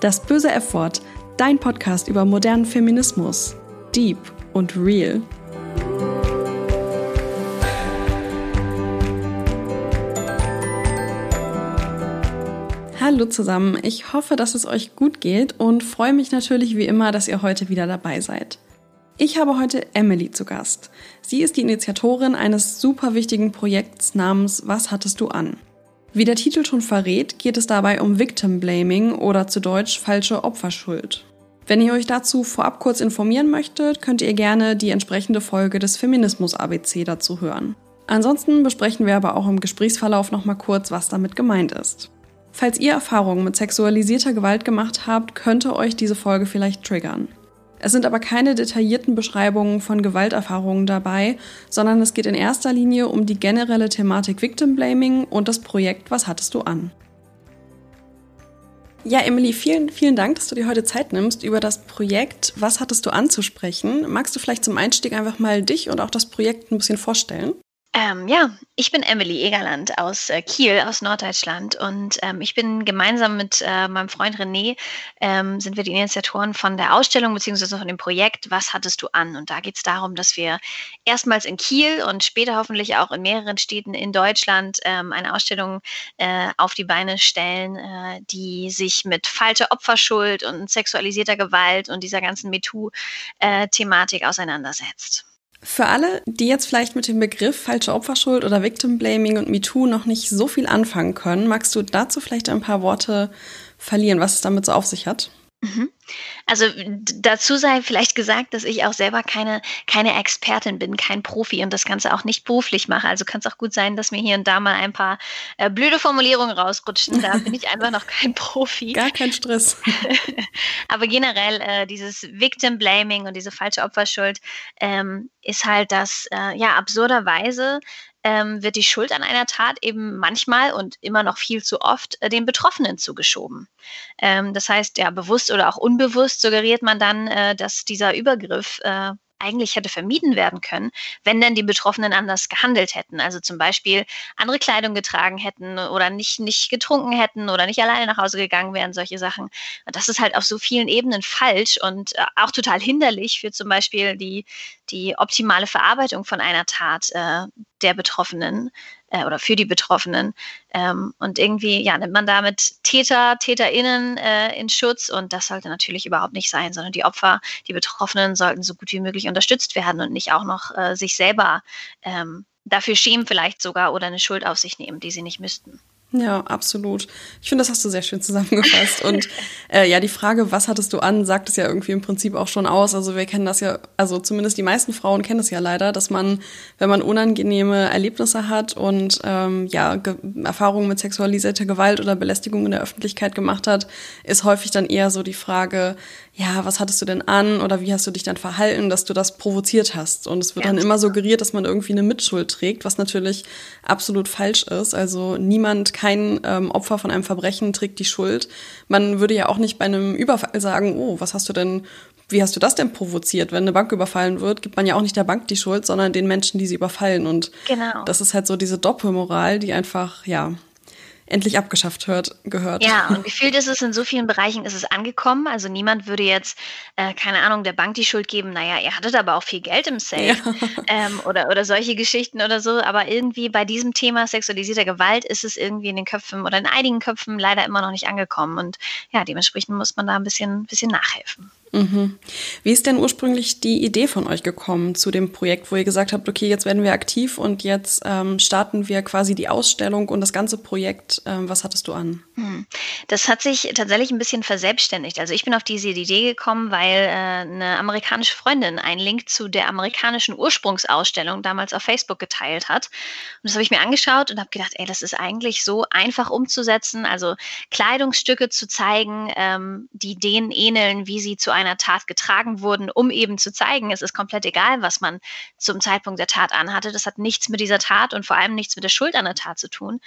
Das böse F-Wort, dein Podcast über modernen Feminismus. Deep und real. Hallo zusammen, ich hoffe, dass es euch gut geht und freue mich natürlich wie immer, dass ihr heute wieder dabei seid. Ich habe heute Emily zu Gast. Sie ist die Initiatorin eines super wichtigen Projekts namens Was hattest du an? Wie der Titel schon verrät, geht es dabei um Victim Blaming oder zu Deutsch falsche Opferschuld. Wenn ihr euch dazu vorab kurz informieren möchtet, könnt ihr gerne die entsprechende Folge des Feminismus ABC dazu hören. Ansonsten besprechen wir aber auch im Gesprächsverlauf nochmal kurz, was damit gemeint ist. Falls ihr Erfahrungen mit sexualisierter Gewalt gemacht habt, könnte euch diese Folge vielleicht triggern. Es sind aber keine detaillierten Beschreibungen von Gewalterfahrungen dabei, sondern es geht in erster Linie um die generelle Thematik Victim Blaming und das Projekt Was hattest du an? Ja, Emily, vielen, vielen Dank, dass du dir heute Zeit nimmst, über das Projekt Was hattest du anzusprechen. Magst du vielleicht zum Einstieg einfach mal dich und auch das Projekt ein bisschen vorstellen? Ähm, ja, ich bin Emily Egerland aus äh, Kiel, aus Norddeutschland und ähm, ich bin gemeinsam mit äh, meinem Freund René, ähm, sind wir die Initiatoren von der Ausstellung beziehungsweise von dem Projekt Was hattest du an? Und da geht es darum, dass wir erstmals in Kiel und später hoffentlich auch in mehreren Städten in Deutschland ähm, eine Ausstellung äh, auf die Beine stellen, äh, die sich mit falscher Opferschuld und sexualisierter Gewalt und dieser ganzen MeToo-Thematik äh, auseinandersetzt. Für alle, die jetzt vielleicht mit dem Begriff falsche Opferschuld oder Victim Blaming und MeToo noch nicht so viel anfangen können, magst du dazu vielleicht ein paar Worte verlieren, was es damit so auf sich hat? Mhm. Also dazu sei vielleicht gesagt, dass ich auch selber keine, keine Expertin bin, kein Profi und das Ganze auch nicht beruflich mache. Also kann es auch gut sein, dass mir hier und da mal ein paar äh, blöde Formulierungen rausrutschen. Da bin ich einfach noch kein Profi. Gar kein Stress. Aber generell äh, dieses Victim Blaming und diese falsche Opferschuld ähm, ist halt das, äh, ja, absurderweise ähm, wird die Schuld an einer Tat eben manchmal und immer noch viel zu oft äh, den Betroffenen zugeschoben. Ähm, das heißt, ja, bewusst oder auch unbewusst suggeriert man dann, äh, dass dieser Übergriff äh, eigentlich hätte vermieden werden können, wenn denn die Betroffenen anders gehandelt hätten. Also zum Beispiel andere Kleidung getragen hätten oder nicht, nicht getrunken hätten oder nicht alleine nach Hause gegangen wären, solche Sachen. Das ist halt auf so vielen Ebenen falsch und äh, auch total hinderlich für zum Beispiel die, die optimale Verarbeitung von einer Tat äh, der Betroffenen äh, oder für die Betroffenen. Ähm, und irgendwie ja, nimmt man damit Täter, TäterInnen äh, in Schutz und das sollte natürlich überhaupt nicht sein, sondern die Opfer, die Betroffenen sollten so gut wie möglich unterstützt werden und nicht auch noch äh, sich selber ähm, dafür schämen vielleicht sogar oder eine Schuld auf sich nehmen, die sie nicht müssten. Ja, absolut. Ich finde, das hast du sehr schön zusammengefasst. Und äh, ja, die Frage, was hattest du an, sagt es ja irgendwie im Prinzip auch schon aus. Also wir kennen das ja, also zumindest die meisten Frauen kennen es ja leider, dass man, wenn man unangenehme Erlebnisse hat und ähm, ja, Ge Erfahrungen mit sexualisierter Gewalt oder Belästigung in der Öffentlichkeit gemacht hat, ist häufig dann eher so die Frage, ja, was hattest du denn an oder wie hast du dich dann verhalten, dass du das provoziert hast. Und es wird ja, dann immer suggeriert, dass man irgendwie eine Mitschuld trägt, was natürlich absolut falsch ist. Also niemand, kein ähm, Opfer von einem Verbrechen trägt die Schuld. Man würde ja auch nicht bei einem Überfall sagen, oh, was hast du denn, wie hast du das denn provoziert? Wenn eine Bank überfallen wird, gibt man ja auch nicht der Bank die Schuld, sondern den Menschen, die sie überfallen. Und genau. das ist halt so diese Doppelmoral, die einfach, ja, endlich abgeschafft hört, gehört. Ja, und gefühlt ist es in so vielen Bereichen ist es angekommen. Also niemand würde jetzt, äh, keine Ahnung, der Bank die Schuld geben, naja, ihr hattet aber auch viel Geld im Safe ja. ähm, oder, oder solche Geschichten oder so. Aber irgendwie bei diesem Thema sexualisierter Gewalt ist es irgendwie in den Köpfen oder in einigen Köpfen leider immer noch nicht angekommen. Und ja, dementsprechend muss man da ein bisschen, bisschen nachhelfen. Mhm. Wie ist denn ursprünglich die Idee von euch gekommen zu dem Projekt, wo ihr gesagt habt, okay, jetzt werden wir aktiv und jetzt ähm, starten wir quasi die Ausstellung und das ganze Projekt. Ähm, was hattest du an? Hm. Das hat sich tatsächlich ein bisschen verselbstständigt. Also ich bin auf diese Idee gekommen, weil äh, eine amerikanische Freundin einen Link zu der amerikanischen Ursprungsausstellung damals auf Facebook geteilt hat. Und das habe ich mir angeschaut und habe gedacht, ey, das ist eigentlich so einfach umzusetzen. Also Kleidungsstücke zu zeigen, ähm, die denen ähneln, wie sie zu einem einer Tat getragen wurden, um eben zu zeigen, es ist komplett egal, was man zum Zeitpunkt der Tat anhatte. Das hat nichts mit dieser Tat und vor allem nichts mit der Schuld an der Tat zu tun.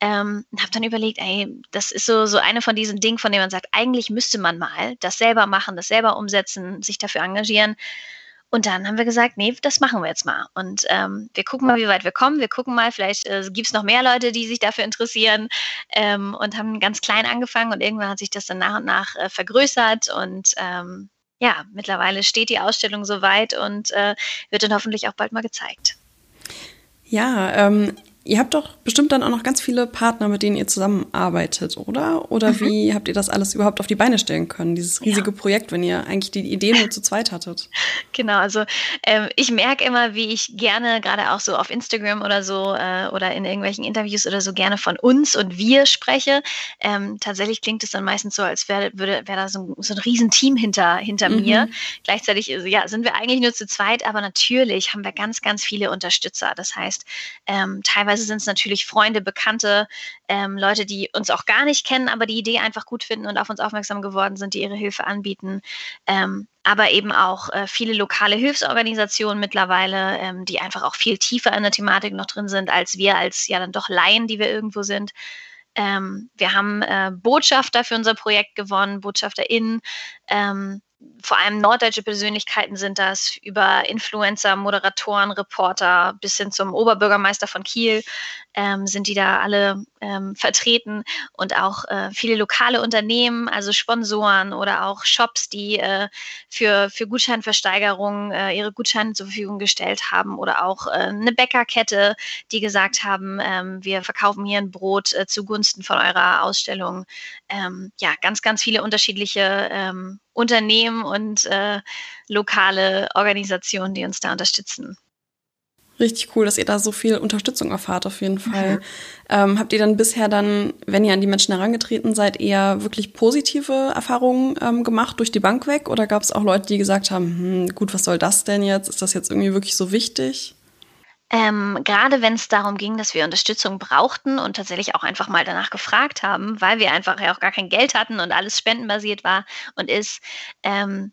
Ähm, habe dann überlegt, ey, das ist so, so eine von diesen Dingen, von denen man sagt, eigentlich müsste man mal das selber machen, das selber umsetzen, sich dafür engagieren. Und dann haben wir gesagt, nee, das machen wir jetzt mal. Und ähm, wir gucken mal, wie weit wir kommen. Wir gucken mal, vielleicht äh, gibt es noch mehr Leute, die sich dafür interessieren ähm, und haben ganz klein angefangen und irgendwann hat sich das dann nach und nach äh, vergrößert und ähm, ja, mittlerweile steht die Ausstellung soweit und äh, wird dann hoffentlich auch bald mal gezeigt. Ja, ähm, Ihr habt doch bestimmt dann auch noch ganz viele Partner, mit denen ihr zusammenarbeitet, oder? Oder mhm. wie habt ihr das alles überhaupt auf die Beine stellen können, dieses riesige ja. Projekt, wenn ihr eigentlich die Idee nur zu zweit hattet? Genau, also ähm, ich merke immer, wie ich gerne, gerade auch so auf Instagram oder so äh, oder in irgendwelchen Interviews oder so gerne von uns und wir spreche. Ähm, tatsächlich klingt es dann meistens so, als wäre wär da so ein, so ein Riesenteam hinter, hinter mhm. mir. Gleichzeitig ja, sind wir eigentlich nur zu zweit, aber natürlich haben wir ganz, ganz viele Unterstützer. Das heißt, ähm, teilweise Teilweise sind es natürlich Freunde, Bekannte, ähm, Leute, die uns auch gar nicht kennen, aber die Idee einfach gut finden und auf uns aufmerksam geworden sind, die ihre Hilfe anbieten. Ähm, aber eben auch äh, viele lokale Hilfsorganisationen mittlerweile, ähm, die einfach auch viel tiefer in der Thematik noch drin sind, als wir als ja dann doch Laien, die wir irgendwo sind. Ähm, wir haben äh, Botschafter für unser Projekt gewonnen, BotschafterInnen. Ähm, vor allem norddeutsche Persönlichkeiten sind das, über Influencer, Moderatoren, Reporter bis hin zum Oberbürgermeister von Kiel ähm, sind die da alle ähm, vertreten und auch äh, viele lokale Unternehmen, also Sponsoren oder auch Shops, die äh, für, für Gutscheinversteigerungen äh, ihre Gutscheine zur Verfügung gestellt haben oder auch äh, eine Bäckerkette, die gesagt haben, ähm, wir verkaufen hier ein Brot äh, zugunsten von eurer Ausstellung. Ähm, ja, ganz, ganz viele unterschiedliche ähm, Unternehmen und äh, lokale Organisationen, die uns da unterstützen. Richtig cool, dass ihr da so viel Unterstützung erfahrt, auf jeden Fall. Mhm. Ähm, habt ihr dann bisher dann, wenn ihr an die Menschen herangetreten seid, eher wirklich positive Erfahrungen ähm, gemacht durch die Bank weg? Oder gab es auch Leute, die gesagt haben, hm, gut, was soll das denn jetzt? Ist das jetzt irgendwie wirklich so wichtig? Ähm, gerade wenn es darum ging, dass wir Unterstützung brauchten und tatsächlich auch einfach mal danach gefragt haben, weil wir einfach ja auch gar kein Geld hatten und alles spendenbasiert war und ist, ähm,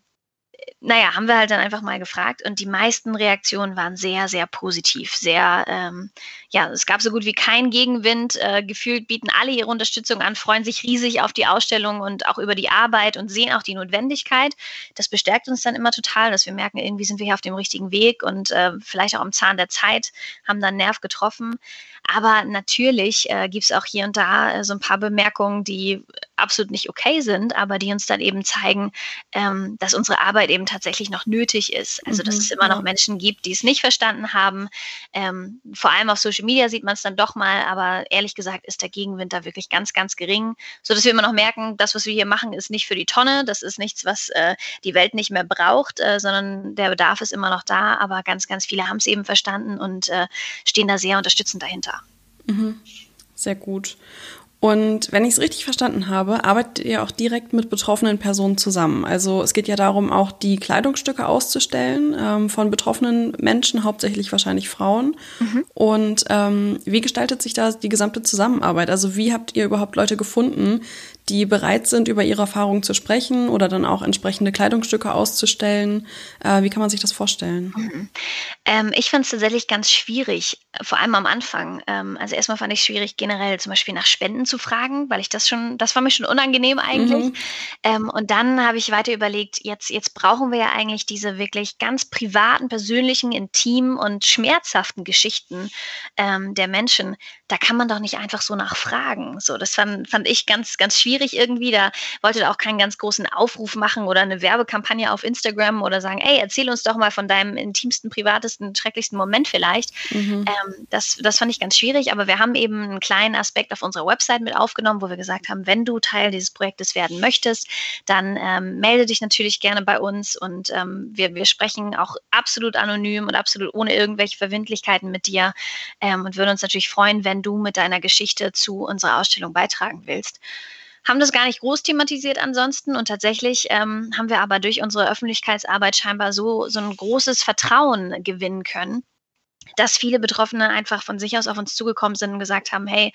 naja, haben wir halt dann einfach mal gefragt und die meisten Reaktionen waren sehr, sehr positiv. Sehr, ähm, ja, es gab so gut wie keinen Gegenwind. Äh, gefühlt bieten alle ihre Unterstützung an, freuen sich riesig auf die Ausstellung und auch über die Arbeit und sehen auch die Notwendigkeit. Das bestärkt uns dann immer total, dass wir merken, irgendwie sind wir hier auf dem richtigen Weg und äh, vielleicht auch am Zahn der Zeit, haben dann Nerv getroffen. Aber natürlich äh, gibt es auch hier und da äh, so ein paar Bemerkungen, die absolut nicht okay sind, aber die uns dann eben zeigen, ähm, dass unsere Arbeit eben tatsächlich noch nötig ist. Also dass mhm, es immer noch Menschen gibt, die es nicht verstanden haben. Ähm, vor allem auf Social Media sieht man es dann doch mal, aber ehrlich gesagt ist der Gegenwind da wirklich ganz, ganz gering, sodass wir immer noch merken, das, was wir hier machen, ist nicht für die Tonne, das ist nichts, was äh, die Welt nicht mehr braucht, äh, sondern der Bedarf ist immer noch da, aber ganz, ganz viele haben es eben verstanden und äh, stehen da sehr unterstützend dahinter. Mhm. Sehr gut. Und wenn ich es richtig verstanden habe, arbeitet ihr auch direkt mit betroffenen Personen zusammen. Also es geht ja darum, auch die Kleidungsstücke auszustellen ähm, von betroffenen Menschen, hauptsächlich wahrscheinlich Frauen. Mhm. Und ähm, wie gestaltet sich da die gesamte Zusammenarbeit? Also wie habt ihr überhaupt Leute gefunden, die bereit sind, über ihre Erfahrungen zu sprechen oder dann auch entsprechende Kleidungsstücke auszustellen. Äh, wie kann man sich das vorstellen? Mhm. Ähm, ich fand es tatsächlich ganz schwierig, vor allem am Anfang. Ähm, also erstmal fand ich es schwierig, generell zum Beispiel nach Spenden zu fragen, weil ich das schon, das war mir schon unangenehm eigentlich. Mhm. Ähm, und dann habe ich weiter überlegt, jetzt, jetzt brauchen wir ja eigentlich diese wirklich ganz privaten, persönlichen, intimen und schmerzhaften Geschichten ähm, der Menschen. Da kann man doch nicht einfach so nachfragen. So, das fand, fand ich ganz, ganz schwierig schwierig irgendwie. Da wollte auch keinen ganz großen Aufruf machen oder eine Werbekampagne auf Instagram oder sagen, ey, erzähl uns doch mal von deinem intimsten, privatesten, schrecklichsten Moment vielleicht. Mhm. Ähm, das, das fand ich ganz schwierig, aber wir haben eben einen kleinen Aspekt auf unserer Website mit aufgenommen, wo wir gesagt haben, wenn du Teil dieses Projektes werden möchtest, dann ähm, melde dich natürlich gerne bei uns und ähm, wir, wir sprechen auch absolut anonym und absolut ohne irgendwelche Verwindlichkeiten mit dir ähm, und würden uns natürlich freuen, wenn du mit deiner Geschichte zu unserer Ausstellung beitragen willst haben das gar nicht groß thematisiert ansonsten und tatsächlich ähm, haben wir aber durch unsere Öffentlichkeitsarbeit scheinbar so, so ein großes Vertrauen gewinnen können, dass viele Betroffene einfach von sich aus auf uns zugekommen sind und gesagt haben, hey,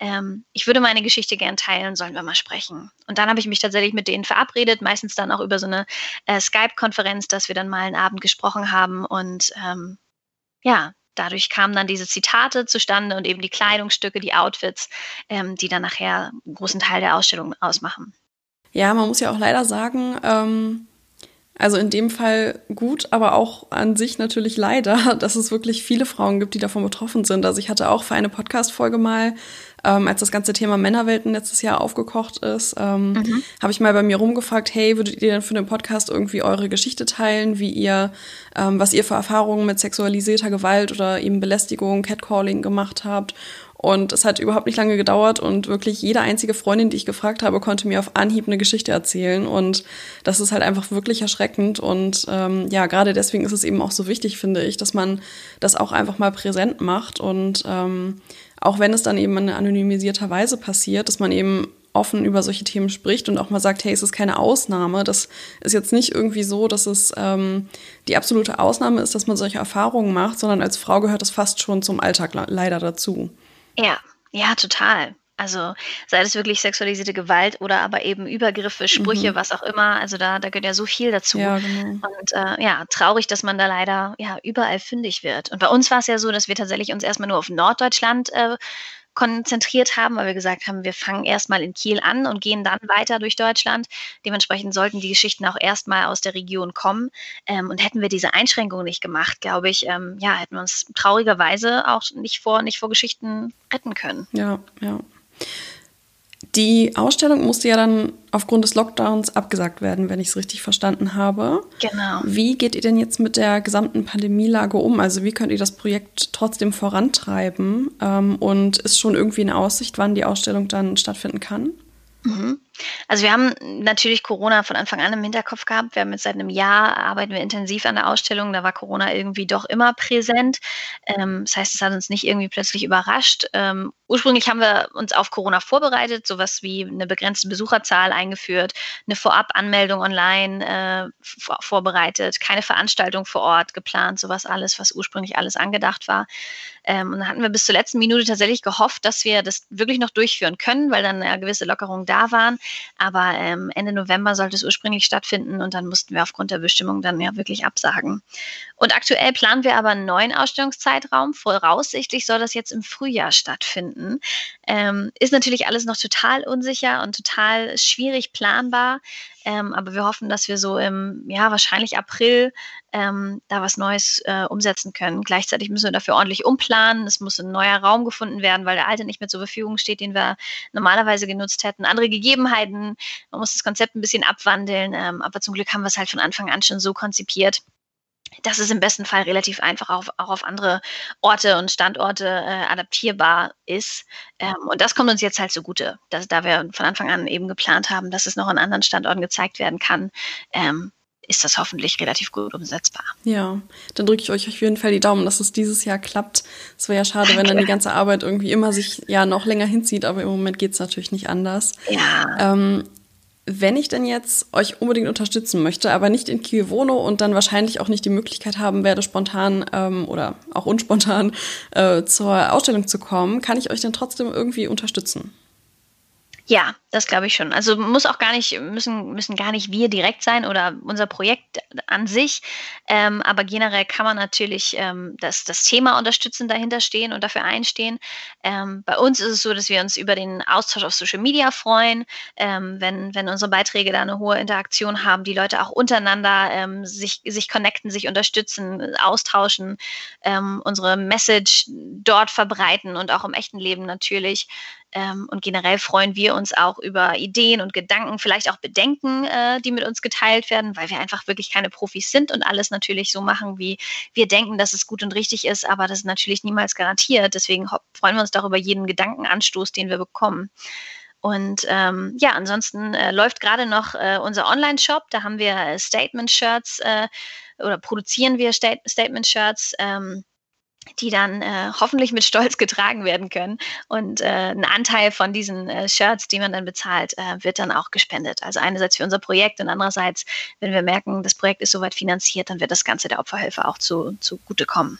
ähm, ich würde meine Geschichte gern teilen, sollen wir mal sprechen. Und dann habe ich mich tatsächlich mit denen verabredet, meistens dann auch über so eine äh, Skype-Konferenz, dass wir dann mal einen Abend gesprochen haben und ähm, ja, dadurch kamen dann diese Zitate zustande und eben die Kleidungsstücke, die Outfits, ähm, die dann nachher einen großen Teil der Ausstellung ausmachen. Ja, man muss ja auch leider sagen, ähm, Also in dem Fall gut, aber auch an sich natürlich leider, dass es wirklich viele Frauen gibt, die davon betroffen sind. Also ich hatte auch für eine Podcast-Folge mal, ähm, als das ganze Thema Männerwelten letztes Jahr aufgekocht ist, ähm, mhm. habe ich mal bei mir rumgefragt, hey, würdet ihr denn für den Podcast irgendwie eure Geschichte teilen, wie ihr, ähm, was ihr für Erfahrungen mit sexualisierter Gewalt oder eben Belästigung, Catcalling gemacht habt? Und es hat überhaupt nicht lange gedauert und wirklich jede einzige Freundin, die ich gefragt habe, konnte mir auf Anhieb eine Geschichte erzählen. Und das ist halt einfach wirklich erschreckend. Und ähm, ja, gerade deswegen ist es eben auch so wichtig, finde ich, dass man das auch einfach mal präsent macht. Und ähm, auch wenn es dann eben in anonymisierter Weise passiert, dass man eben offen über solche Themen spricht und auch mal sagt, hey, es ist keine Ausnahme. Das ist jetzt nicht irgendwie so, dass es ähm, die absolute Ausnahme ist, dass man solche Erfahrungen macht, sondern als Frau gehört es fast schon zum Alltag leider dazu. Ja, ja, total. Also sei es wirklich sexualisierte Gewalt oder aber eben Übergriffe, Sprüche, mhm. was auch immer. Also da, da gehört ja so viel dazu. Ja, genau. Und äh, ja, traurig, dass man da leider ja überall fündig wird. Und bei uns war es ja so, dass wir tatsächlich uns erstmal nur auf Norddeutschland äh, konzentriert haben, weil wir gesagt haben, wir fangen erstmal in Kiel an und gehen dann weiter durch Deutschland. Dementsprechend sollten die Geschichten auch erstmal aus der Region kommen. Ähm, und hätten wir diese Einschränkung nicht gemacht, glaube ich, ähm, ja, hätten wir uns traurigerweise auch nicht vor, nicht vor Geschichten retten können. Ja, ja. Die Ausstellung musste ja dann aufgrund des Lockdowns abgesagt werden, wenn ich es richtig verstanden habe. Genau. Wie geht ihr denn jetzt mit der gesamten Pandemielage um? Also wie könnt ihr das Projekt trotzdem vorantreiben? Ähm, und ist schon irgendwie eine Aussicht, wann die Ausstellung dann stattfinden kann? Mhm. Also wir haben natürlich Corona von Anfang an im Hinterkopf gehabt. Wir haben jetzt seit einem Jahr arbeiten wir intensiv an der Ausstellung. Da war Corona irgendwie doch immer präsent. Ähm, das heißt, es hat uns nicht irgendwie plötzlich überrascht. Ähm, ursprünglich haben wir uns auf Corona vorbereitet, sowas wie eine begrenzte Besucherzahl eingeführt, eine Vorab-Anmeldung online äh, vorbereitet, keine Veranstaltung vor Ort geplant, sowas alles, was ursprünglich alles angedacht war. Ähm, und dann hatten wir bis zur letzten Minute tatsächlich gehofft, dass wir das wirklich noch durchführen können, weil dann eine gewisse Lockerungen da waren. Aber ähm, Ende November sollte es ursprünglich stattfinden und dann mussten wir aufgrund der Bestimmung dann ja wirklich absagen. Und aktuell planen wir aber einen neuen Ausstellungszeitraum. Voraussichtlich soll das jetzt im Frühjahr stattfinden. Ähm, ist natürlich alles noch total unsicher und total schwierig planbar. Ähm, aber wir hoffen, dass wir so im, ja, wahrscheinlich April ähm, da was Neues äh, umsetzen können. Gleichzeitig müssen wir dafür ordentlich umplanen. Es muss ein neuer Raum gefunden werden, weil der alte nicht mehr zur Verfügung steht, den wir normalerweise genutzt hätten. Andere Gegebenheiten. Man muss das Konzept ein bisschen abwandeln. Ähm, aber zum Glück haben wir es halt von Anfang an schon so konzipiert, dass es im besten Fall relativ einfach auch, auch auf andere Orte und Standorte äh, adaptierbar ist. Ähm, und das kommt uns jetzt halt zugute, dass, da wir von Anfang an eben geplant haben, dass es noch an anderen Standorten gezeigt werden kann. Ähm, ist das hoffentlich relativ gut umsetzbar. Ja, dann drücke ich euch auf jeden Fall die Daumen, dass es dieses Jahr klappt. Es wäre ja schade, Danke. wenn dann die ganze Arbeit irgendwie immer sich ja noch länger hinzieht, aber im Moment geht es natürlich nicht anders. Ja. Ähm, wenn ich denn jetzt euch unbedingt unterstützen möchte, aber nicht in Kiel wohne und dann wahrscheinlich auch nicht die Möglichkeit haben werde, spontan ähm, oder auch unspontan äh, zur Ausstellung zu kommen, kann ich euch dann trotzdem irgendwie unterstützen? Ja, das glaube ich schon. Also muss auch gar nicht, müssen, müssen gar nicht wir direkt sein oder unser Projekt an sich. Ähm, aber generell kann man natürlich ähm, das, das Thema unterstützen, dahinter stehen und dafür einstehen. Ähm, bei uns ist es so, dass wir uns über den Austausch auf Social Media freuen, ähm, wenn, wenn unsere Beiträge da eine hohe Interaktion haben, die Leute auch untereinander ähm, sich, sich connecten, sich unterstützen, austauschen, ähm, unsere Message dort verbreiten und auch im echten Leben natürlich. Ähm, und generell freuen wir uns auch über Ideen und Gedanken, vielleicht auch Bedenken, äh, die mit uns geteilt werden, weil wir einfach wirklich keine Profis sind und alles natürlich so machen, wie wir denken, dass es gut und richtig ist, aber das ist natürlich niemals garantiert. Deswegen freuen wir uns darüber jeden Gedankenanstoß, den wir bekommen. Und ähm, ja, ansonsten äh, läuft gerade noch äh, unser Online-Shop. Da haben wir äh, Statement-Shirts äh, oder produzieren wir Stat Statement-Shirts. Ähm, die dann äh, hoffentlich mit Stolz getragen werden können. Und äh, ein Anteil von diesen äh, Shirts, die man dann bezahlt, äh, wird dann auch gespendet. Also einerseits für unser Projekt und andererseits, wenn wir merken, das Projekt ist soweit finanziert, dann wird das Ganze der Opferhilfe auch zu, zugutekommen.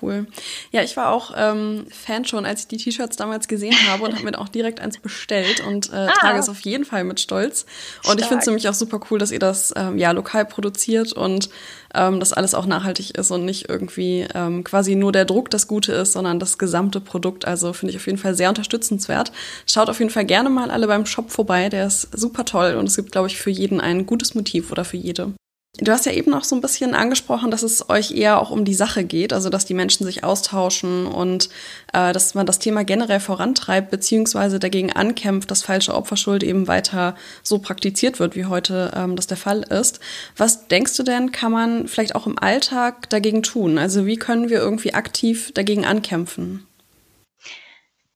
Cool. Ja, ich war auch ähm, Fan schon, als ich die T-Shirts damals gesehen habe und habe mir auch direkt eins bestellt und äh, ah. trage es auf jeden Fall mit Stolz. Und Stark. ich finde es nämlich auch super cool, dass ihr das ähm, ja lokal produziert und ähm, dass alles auch nachhaltig ist und nicht irgendwie ähm, quasi nur der Druck das Gute ist, sondern das gesamte Produkt. Also finde ich auf jeden Fall sehr unterstützenswert. Schaut auf jeden Fall gerne mal alle beim Shop vorbei, der ist super toll und es gibt, glaube ich, für jeden ein gutes Motiv oder für jede. Du hast ja eben auch so ein bisschen angesprochen, dass es euch eher auch um die Sache geht, also dass die Menschen sich austauschen und äh, dass man das Thema generell vorantreibt, beziehungsweise dagegen ankämpft, dass falsche Opferschuld eben weiter so praktiziert wird, wie heute ähm, das der Fall ist. Was denkst du denn, kann man vielleicht auch im Alltag dagegen tun? Also wie können wir irgendwie aktiv dagegen ankämpfen?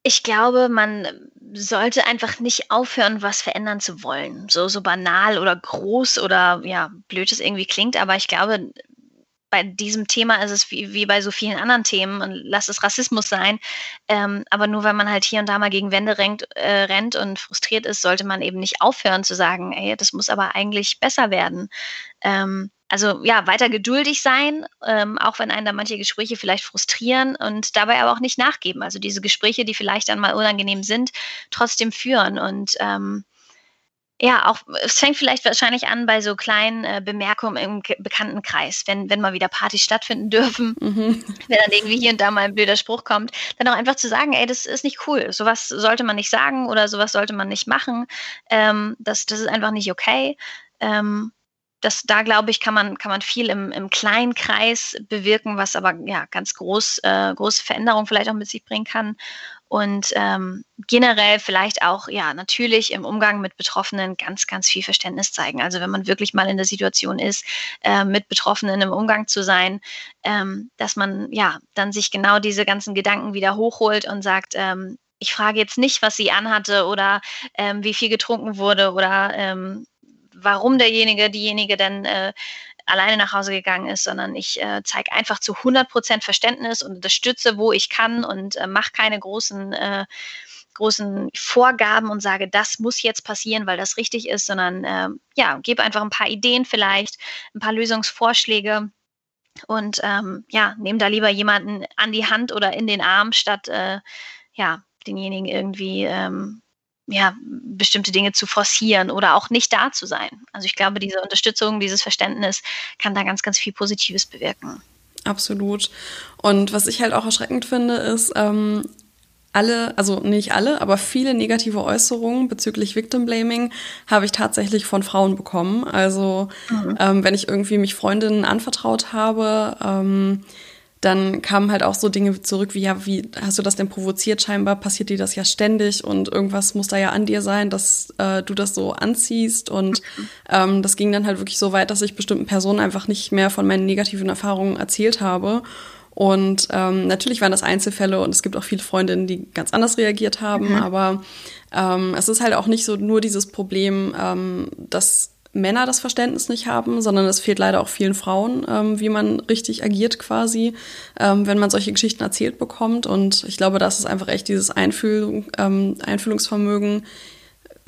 Ich glaube, man sollte einfach nicht aufhören, was verändern zu wollen. So, so banal oder groß oder ja, blöd es irgendwie klingt, aber ich glaube, bei diesem Thema ist es wie, wie bei so vielen anderen Themen, und lass es Rassismus sein, ähm, aber nur weil man halt hier und da mal gegen Wände rennt, äh, rennt und frustriert ist, sollte man eben nicht aufhören zu sagen, ey, das muss aber eigentlich besser werden. Ähm, also ja, weiter geduldig sein, ähm, auch wenn einen da manche Gespräche vielleicht frustrieren und dabei aber auch nicht nachgeben. Also diese Gespräche, die vielleicht dann mal unangenehm sind, trotzdem führen. Und ähm, ja, auch es fängt vielleicht wahrscheinlich an bei so kleinen äh, Bemerkungen im Bekanntenkreis, wenn, wenn mal wieder Partys stattfinden dürfen, mhm. wenn dann irgendwie hier und da mal ein blöder Spruch kommt, dann auch einfach zu sagen, ey, das ist nicht cool. Sowas sollte man nicht sagen oder sowas sollte man nicht machen. Ähm, das, das ist einfach nicht okay. Ähm, das, da glaube ich, kann man, kann man viel im, im kleinen Kreis bewirken, was aber ja ganz groß, äh, große Veränderungen vielleicht auch mit sich bringen kann. Und ähm, generell vielleicht auch, ja, natürlich im Umgang mit Betroffenen ganz, ganz viel Verständnis zeigen. Also wenn man wirklich mal in der Situation ist, äh, mit Betroffenen im Umgang zu sein, ähm, dass man ja dann sich genau diese ganzen Gedanken wieder hochholt und sagt, ähm, ich frage jetzt nicht, was sie anhatte oder ähm, wie viel getrunken wurde oder ähm, warum derjenige, diejenige denn äh, alleine nach Hause gegangen ist, sondern ich äh, zeige einfach zu 100 Prozent Verständnis und unterstütze, wo ich kann und äh, mache keine großen äh, großen Vorgaben und sage, das muss jetzt passieren, weil das richtig ist, sondern äh, ja, gebe einfach ein paar Ideen vielleicht, ein paar Lösungsvorschläge und ähm, ja, nehme da lieber jemanden an die Hand oder in den Arm, statt äh, ja, denjenigen irgendwie ähm, ja, bestimmte Dinge zu forcieren oder auch nicht da zu sein. Also ich glaube, diese Unterstützung, dieses Verständnis kann da ganz, ganz viel Positives bewirken. Absolut. Und was ich halt auch erschreckend finde, ist, ähm, alle, also nicht alle, aber viele negative Äußerungen bezüglich Victim Blaming habe ich tatsächlich von Frauen bekommen. Also mhm. ähm, wenn ich irgendwie mich Freundinnen anvertraut habe, ähm, dann kamen halt auch so Dinge zurück wie, ja, wie hast du das denn provoziert? Scheinbar passiert dir das ja ständig und irgendwas muss da ja an dir sein, dass äh, du das so anziehst. Und ähm, das ging dann halt wirklich so weit, dass ich bestimmten Personen einfach nicht mehr von meinen negativen Erfahrungen erzählt habe. Und ähm, natürlich waren das Einzelfälle und es gibt auch viele Freundinnen, die ganz anders reagiert haben, mhm. aber ähm, es ist halt auch nicht so nur dieses Problem, ähm, dass Männer das Verständnis nicht haben, sondern es fehlt leider auch vielen Frauen, ähm, wie man richtig agiert quasi, ähm, wenn man solche Geschichten erzählt bekommt. Und ich glaube, das ist einfach echt dieses Einfühlung, ähm, Einfühlungsvermögen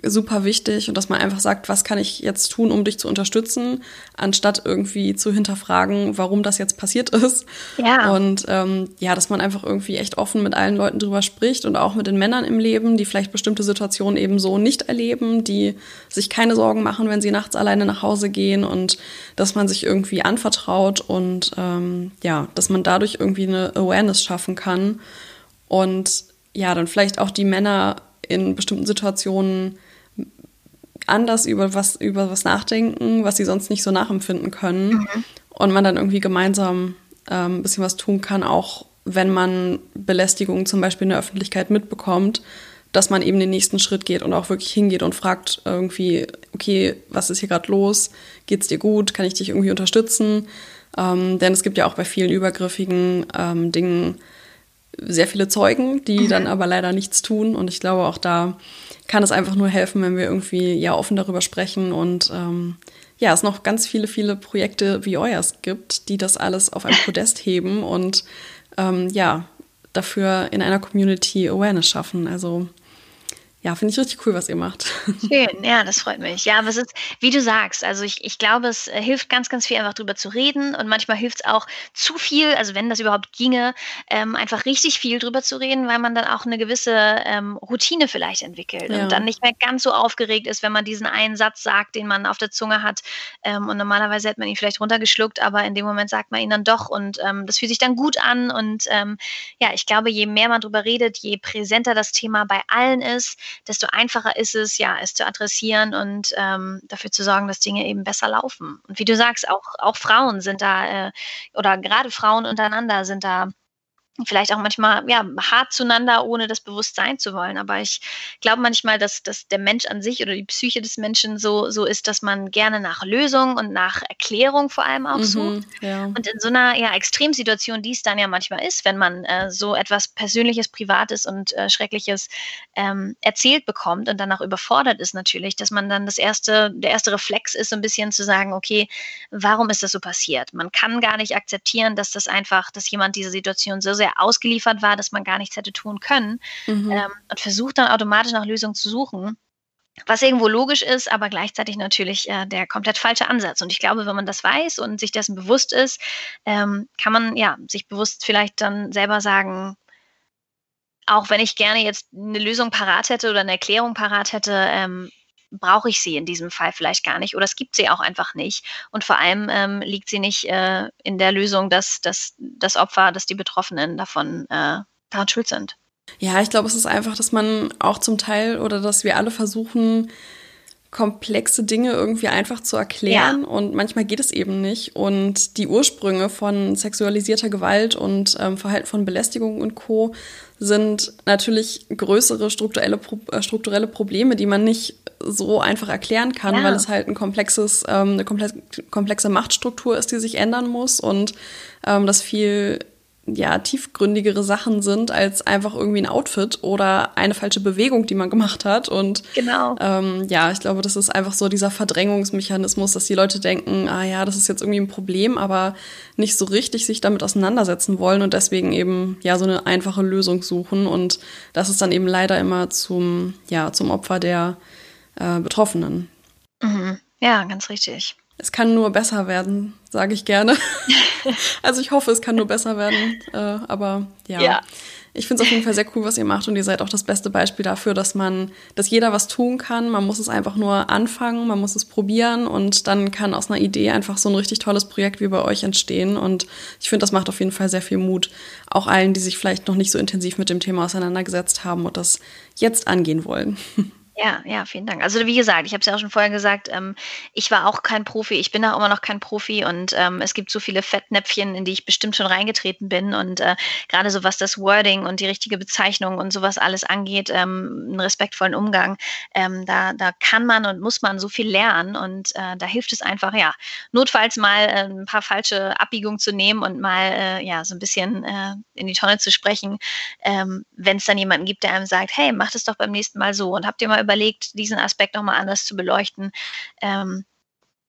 super wichtig und dass man einfach sagt, was kann ich jetzt tun, um dich zu unterstützen, anstatt irgendwie zu hinterfragen, warum das jetzt passiert ist. Ja. Und ähm, ja, dass man einfach irgendwie echt offen mit allen Leuten drüber spricht und auch mit den Männern im Leben, die vielleicht bestimmte Situationen eben so nicht erleben, die sich keine Sorgen machen, wenn sie nachts alleine nach Hause gehen und dass man sich irgendwie anvertraut und ähm, ja, dass man dadurch irgendwie eine Awareness schaffen kann und ja, dann vielleicht auch die Männer in bestimmten Situationen anders über was, über was nachdenken, was sie sonst nicht so nachempfinden können. Mhm. Und man dann irgendwie gemeinsam ähm, ein bisschen was tun kann, auch wenn man Belästigung zum Beispiel in der Öffentlichkeit mitbekommt, dass man eben den nächsten Schritt geht und auch wirklich hingeht und fragt irgendwie, okay, was ist hier gerade los? Geht's dir gut? Kann ich dich irgendwie unterstützen? Ähm, denn es gibt ja auch bei vielen übergriffigen ähm, Dingen sehr viele Zeugen, die mhm. dann aber leider nichts tun. Und ich glaube, auch da kann es einfach nur helfen, wenn wir irgendwie ja offen darüber sprechen und ähm, ja, es noch ganz viele, viele Projekte wie euers gibt, die das alles auf ein Podest heben und ähm, ja, dafür in einer Community Awareness schaffen. Also ja, finde ich richtig cool, was ihr macht. Schön, ja, das freut mich. Ja, aber es ist, wie du sagst, also ich, ich glaube, es äh, hilft ganz, ganz viel, einfach drüber zu reden und manchmal hilft es auch zu viel, also wenn das überhaupt ginge, ähm, einfach richtig viel drüber zu reden, weil man dann auch eine gewisse ähm, Routine vielleicht entwickelt ja. und dann nicht mehr ganz so aufgeregt ist, wenn man diesen einen Satz sagt, den man auf der Zunge hat ähm, und normalerweise hätte man ihn vielleicht runtergeschluckt, aber in dem Moment sagt man ihn dann doch und ähm, das fühlt sich dann gut an und ähm, ja, ich glaube, je mehr man drüber redet, je präsenter das Thema bei allen ist, desto einfacher ist es, ja, es zu adressieren und ähm, dafür zu sorgen, dass Dinge eben besser laufen. Und wie du sagst, auch, auch Frauen sind da, äh, oder gerade Frauen untereinander sind da vielleicht auch manchmal ja hart zueinander, ohne das bewusst sein zu wollen. Aber ich glaube manchmal, dass, dass der Mensch an sich oder die Psyche des Menschen so, so ist, dass man gerne nach Lösung und nach Erklärung vor allem auch mhm, sucht. Ja. Und in so einer ja, Extremsituation, die es dann ja manchmal ist, wenn man äh, so etwas Persönliches, Privates und äh, Schreckliches ähm, erzählt bekommt und dann auch überfordert ist natürlich, dass man dann das erste, der erste Reflex ist, so ein bisschen zu sagen, okay, warum ist das so passiert? Man kann gar nicht akzeptieren, dass das einfach, dass jemand diese Situation so sehr sehr ausgeliefert war, dass man gar nichts hätte tun können mhm. ähm, und versucht dann automatisch nach Lösungen zu suchen. Was irgendwo logisch ist, aber gleichzeitig natürlich äh, der komplett falsche Ansatz. Und ich glaube, wenn man das weiß und sich dessen bewusst ist, ähm, kann man ja sich bewusst vielleicht dann selber sagen, auch wenn ich gerne jetzt eine Lösung parat hätte oder eine Erklärung parat hätte, ähm, brauche ich sie in diesem Fall vielleicht gar nicht oder es gibt sie auch einfach nicht. Und vor allem ähm, liegt sie nicht äh, in der Lösung, dass, dass das Opfer, dass die Betroffenen davon äh, daran schuld sind. Ja, ich glaube, es ist einfach, dass man auch zum Teil oder dass wir alle versuchen, komplexe Dinge irgendwie einfach zu erklären ja. und manchmal geht es eben nicht. Und die Ursprünge von sexualisierter Gewalt und ähm, Verhalten von Belästigung und Co. sind natürlich größere strukturelle, äh, strukturelle Probleme, die man nicht so einfach erklären kann, ja. weil es halt ein komplexes, ähm, eine komplexe Machtstruktur ist, die sich ändern muss und ähm, das viel ja, tiefgründigere Sachen sind als einfach irgendwie ein Outfit oder eine falsche Bewegung, die man gemacht hat. Und genau. ähm, ja, ich glaube, das ist einfach so dieser Verdrängungsmechanismus, dass die Leute denken, ah ja, das ist jetzt irgendwie ein Problem, aber nicht so richtig sich damit auseinandersetzen wollen und deswegen eben ja so eine einfache Lösung suchen. Und das ist dann eben leider immer zum, ja, zum Opfer der äh, Betroffenen. Mhm. Ja, ganz richtig. Es kann nur besser werden, sage ich gerne. also ich hoffe, es kann nur besser werden. Äh, aber ja. ja. Ich finde es auf jeden Fall sehr cool, was ihr macht und ihr seid auch das beste Beispiel dafür, dass man, dass jeder was tun kann. Man muss es einfach nur anfangen, man muss es probieren und dann kann aus einer Idee einfach so ein richtig tolles Projekt wie bei euch entstehen. Und ich finde, das macht auf jeden Fall sehr viel Mut. Auch allen, die sich vielleicht noch nicht so intensiv mit dem Thema auseinandergesetzt haben und das jetzt angehen wollen. Ja, ja, vielen Dank. Also wie gesagt, ich habe es ja auch schon vorher gesagt, ähm, ich war auch kein Profi, ich bin auch immer noch kein Profi und ähm, es gibt so viele Fettnäpfchen, in die ich bestimmt schon reingetreten bin und äh, gerade so was das Wording und die richtige Bezeichnung und sowas alles angeht, ähm, einen respektvollen Umgang, ähm, da, da kann man und muss man so viel lernen und äh, da hilft es einfach, ja, notfalls mal äh, ein paar falsche Abbiegungen zu nehmen und mal äh, ja so ein bisschen äh, in die Tonne zu sprechen, ähm, wenn es dann jemanden gibt, der einem sagt, hey, mach das doch beim nächsten Mal so und habt ihr mal überlegt, diesen Aspekt nochmal anders zu beleuchten. Ähm,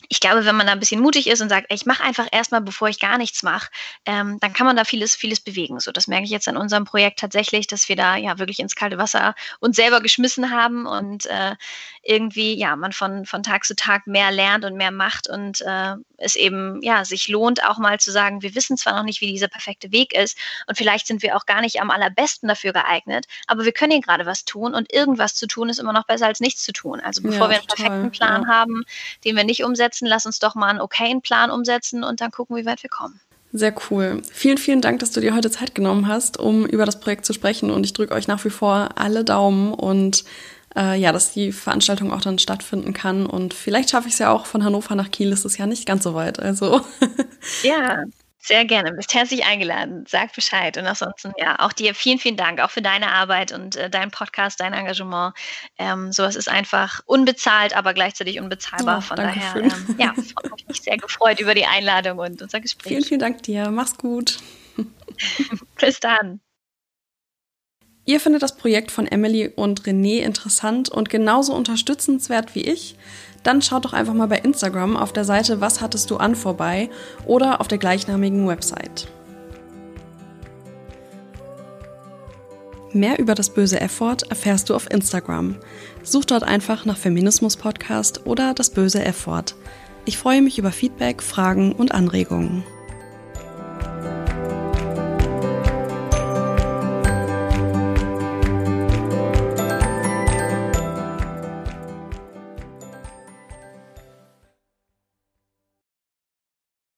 ich glaube, wenn man da ein bisschen mutig ist und sagt, ich mache einfach erstmal, bevor ich gar nichts mache, ähm, dann kann man da vieles, vieles bewegen. So, das merke ich jetzt an unserem Projekt tatsächlich, dass wir da ja wirklich ins kalte Wasser uns selber geschmissen haben und äh, irgendwie, ja, man von, von Tag zu Tag mehr lernt und mehr macht und äh, es eben, ja, sich lohnt, auch mal zu sagen, wir wissen zwar noch nicht, wie dieser perfekte Weg ist und vielleicht sind wir auch gar nicht am allerbesten dafür geeignet, aber wir können hier gerade was tun und irgendwas zu tun ist immer noch besser als nichts zu tun. Also bevor ja, wir einen perfekten Plan ja. haben, den wir nicht umsetzen, umsetzen, lass uns doch mal einen okayen Plan umsetzen und dann gucken, wie weit wir kommen. Sehr cool. Vielen, vielen Dank, dass du dir heute Zeit genommen hast, um über das Projekt zu sprechen. Und ich drücke euch nach wie vor alle Daumen und äh, ja, dass die Veranstaltung auch dann stattfinden kann. Und vielleicht schaffe ich es ja auch von Hannover nach Kiel. Ist es ja nicht ganz so weit. Also. Ja, sehr gerne, bist herzlich eingeladen. Sag Bescheid. Und ansonsten, ja, auch dir vielen, vielen Dank, auch für deine Arbeit und äh, dein Podcast, dein Engagement. Ähm, sowas ist einfach unbezahlt, aber gleichzeitig unbezahlbar. Oh, Von daher, ähm, ja, habe mich sehr gefreut über die Einladung und unser Gespräch. Vielen, vielen Dank dir. Mach's gut. Bis dann. Ihr findet das Projekt von Emily und René interessant und genauso unterstützenswert wie ich? Dann schaut doch einfach mal bei Instagram auf der Seite Was hattest du an vorbei oder auf der gleichnamigen Website. Mehr über das böse F-Wort erfährst du auf Instagram. Such dort einfach nach Feminismus Podcast oder das böse F-Wort. Ich freue mich über Feedback, Fragen und Anregungen.